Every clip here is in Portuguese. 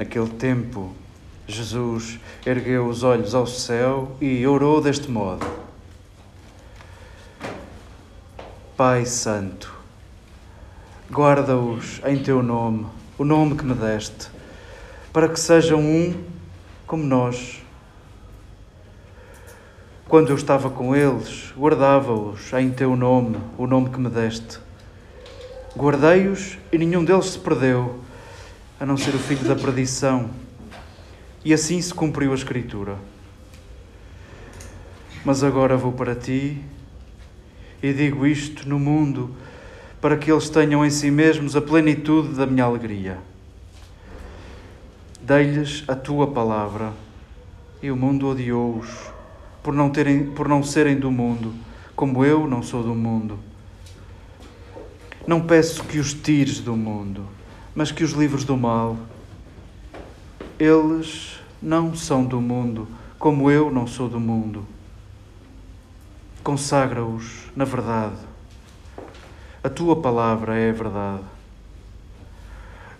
Naquele tempo, Jesus ergueu os olhos ao céu e orou deste modo: Pai Santo, guarda-os em teu nome, o nome que me deste, para que sejam um como nós. Quando eu estava com eles, guardava-os em teu nome, o nome que me deste. Guardei-os e nenhum deles se perdeu, a não ser o filho da perdição. E assim se cumpriu a Escritura. Mas agora vou para ti e digo isto no mundo para que eles tenham em si mesmos a plenitude da minha alegria. Dei-lhes a tua palavra e o mundo odiou-os por não, terem, por não serem do mundo, como eu não sou do mundo. Não peço que os tires do mundo, mas que os livres do mal. Eles não são do mundo, como eu não sou do mundo. Consagra-os na verdade. A tua palavra é a verdade.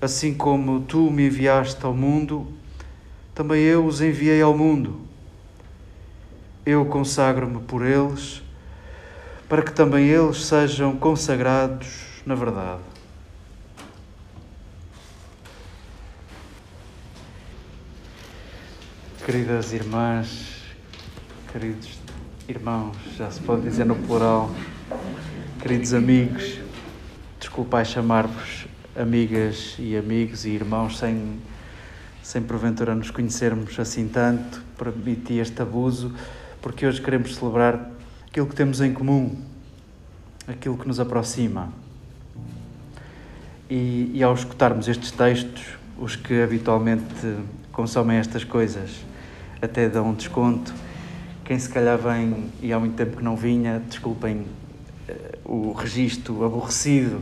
Assim como tu me enviaste ao mundo, também eu os enviei ao mundo. Eu consagro-me por eles, para que também eles sejam consagrados na verdade. Queridas irmãs, queridos irmãos, já se pode dizer no plural, queridos amigos, desculpai chamar-vos amigas e amigos e irmãos sem, sem porventura nos conhecermos assim tanto, permitir este abuso, porque hoje queremos celebrar aquilo que temos em comum, aquilo que nos aproxima. E, e ao escutarmos estes textos, os que habitualmente consomem estas coisas até dão um desconto. Quem se calhar vem e há muito tempo que não vinha, desculpem uh, o registro aborrecido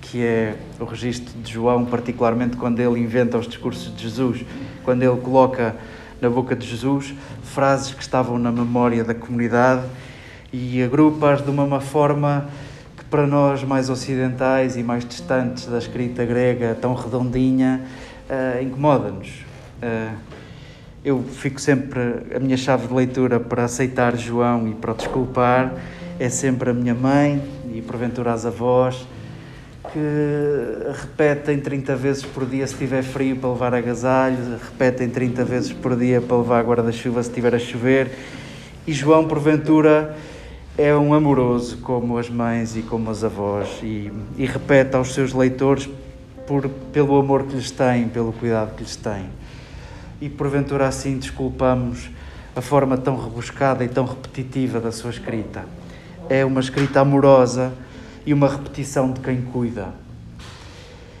que é o registro de João, particularmente quando ele inventa os discursos de Jesus, quando ele coloca na boca de Jesus frases que estavam na memória da comunidade e agrupa-as de uma forma que para nós mais ocidentais e mais distantes da escrita grega tão redondinha uh, incomoda-nos. Uh, eu fico sempre, a minha chave de leitura para aceitar João e para o desculpar é sempre a minha mãe e porventura as avós, que repetem 30 vezes por dia se tiver frio para levar agasalhos, repetem 30 vezes por dia para levar guarda-chuva se estiver a chover. E João, porventura, é um amoroso como as mães e como as avós e, e repete aos seus leitores por, pelo amor que lhes têm, pelo cuidado que lhes têm. E porventura assim desculpamos a forma tão rebuscada e tão repetitiva da sua escrita. É uma escrita amorosa e uma repetição de quem cuida.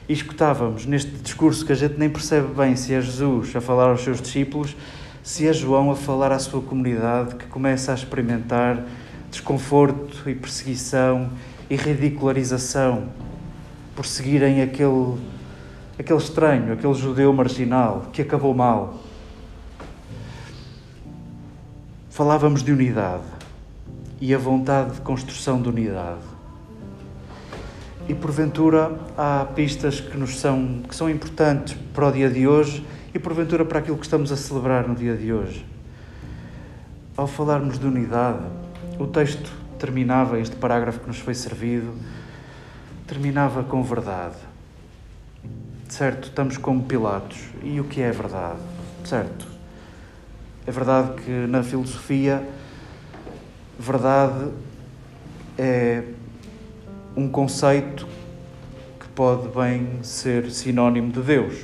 E escutávamos neste discurso que a gente nem percebe bem se é Jesus a falar aos seus discípulos, se é João a falar à sua comunidade que começa a experimentar desconforto e perseguição e ridicularização por seguirem aquele, aquele estranho, aquele judeu marginal que acabou mal. Falávamos de unidade e a vontade de construção de unidade. E porventura há pistas que nos são que são importantes para o dia de hoje e porventura para aquilo que estamos a celebrar no dia de hoje. Ao falarmos de unidade, o texto terminava, este parágrafo que nos foi servido, terminava com verdade. Certo, estamos como Pilatos. E o que é verdade? Certo. É verdade que na filosofia, verdade é um conceito que pode bem ser sinónimo de Deus.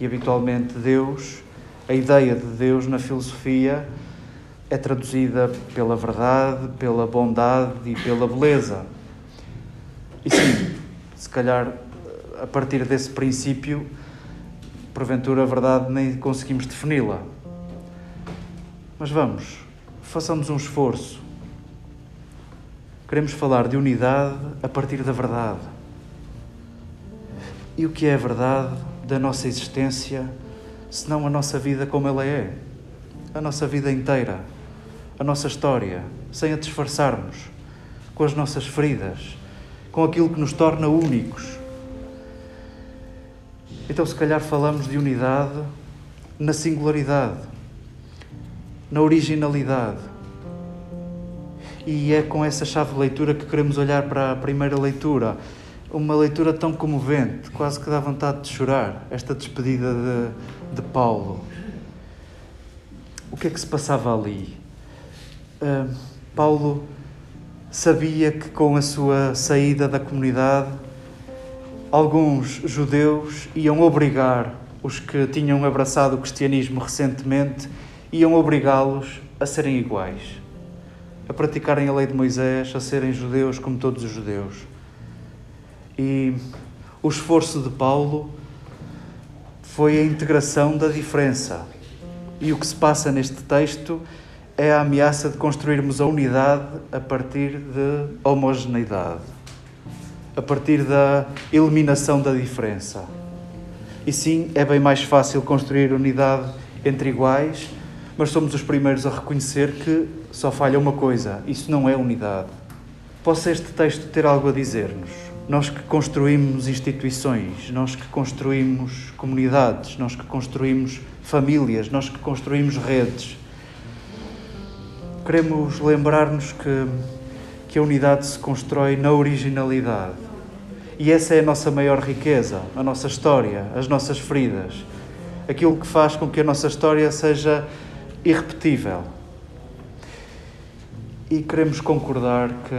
E habitualmente Deus, a ideia de Deus na filosofia é traduzida pela verdade, pela bondade e pela beleza. E sim, se calhar a partir desse princípio, porventura a verdade nem conseguimos defini-la. Mas vamos, façamos um esforço. Queremos falar de unidade a partir da verdade. E o que é a verdade da nossa existência, senão a nossa vida como ela é? A nossa vida inteira a nossa história, sem a disfarçarmos, com as nossas feridas, com aquilo que nos torna únicos. Então, se calhar, falamos de unidade na singularidade, na originalidade. E é com essa chave de leitura que queremos olhar para a primeira leitura. Uma leitura tão comovente, quase que dá vontade de chorar, esta despedida de, de Paulo. O que é que se passava ali? Uh, Paulo sabia que com a sua saída da comunidade, alguns judeus iam obrigar os que tinham abraçado o cristianismo recentemente, iam obrigá-los a serem iguais, a praticarem a lei de Moisés, a serem judeus como todos os judeus. E o esforço de Paulo foi a integração da diferença. E o que se passa neste texto é a ameaça de construirmos a unidade a partir de homogeneidade, a partir da eliminação da diferença. E sim, é bem mais fácil construir unidade entre iguais, mas somos os primeiros a reconhecer que só falha uma coisa: isso não é unidade. Possa este texto ter algo a dizer-nos? Nós que construímos instituições, nós que construímos comunidades, nós que construímos famílias, nós que construímos redes, queremos lembrar-nos que, que a unidade se constrói na originalidade. E essa é a nossa maior riqueza, a nossa história, as nossas feridas. Aquilo que faz com que a nossa história seja irrepetível. E queremos concordar que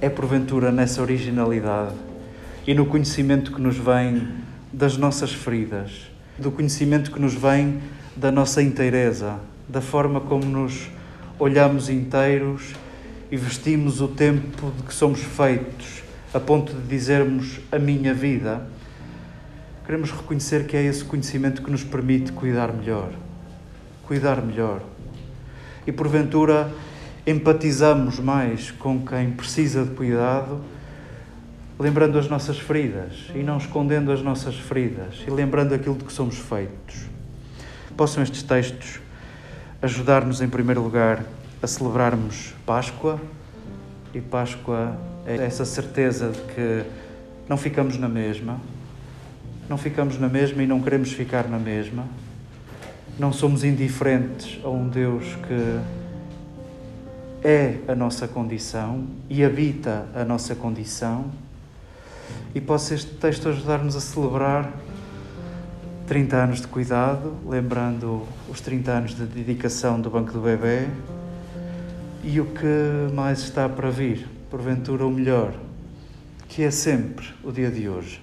é porventura nessa originalidade e no conhecimento que nos vem das nossas feridas, do conhecimento que nos vem da nossa inteireza, da forma como nos olhamos inteiros e vestimos o tempo de que somos feitos, a ponto de dizermos a minha vida, queremos reconhecer que é esse conhecimento que nos permite cuidar melhor. Cuidar melhor. E porventura empatizamos mais com quem precisa de cuidado, lembrando as nossas feridas e não escondendo as nossas feridas e lembrando aquilo de que somos feitos. Possam estes textos ajudar-nos, em primeiro lugar, a celebrarmos Páscoa. E Páscoa é essa certeza de que não ficamos na mesma, não ficamos na mesma e não queremos ficar na mesma. Não somos indiferentes a um Deus que é a nossa condição e habita a nossa condição. E possa este texto ajudar-nos a celebrar 30 anos de cuidado, lembrando os 30 anos de dedicação do Banco do Bebê e o que mais está para vir, porventura o melhor, que é sempre o dia de hoje.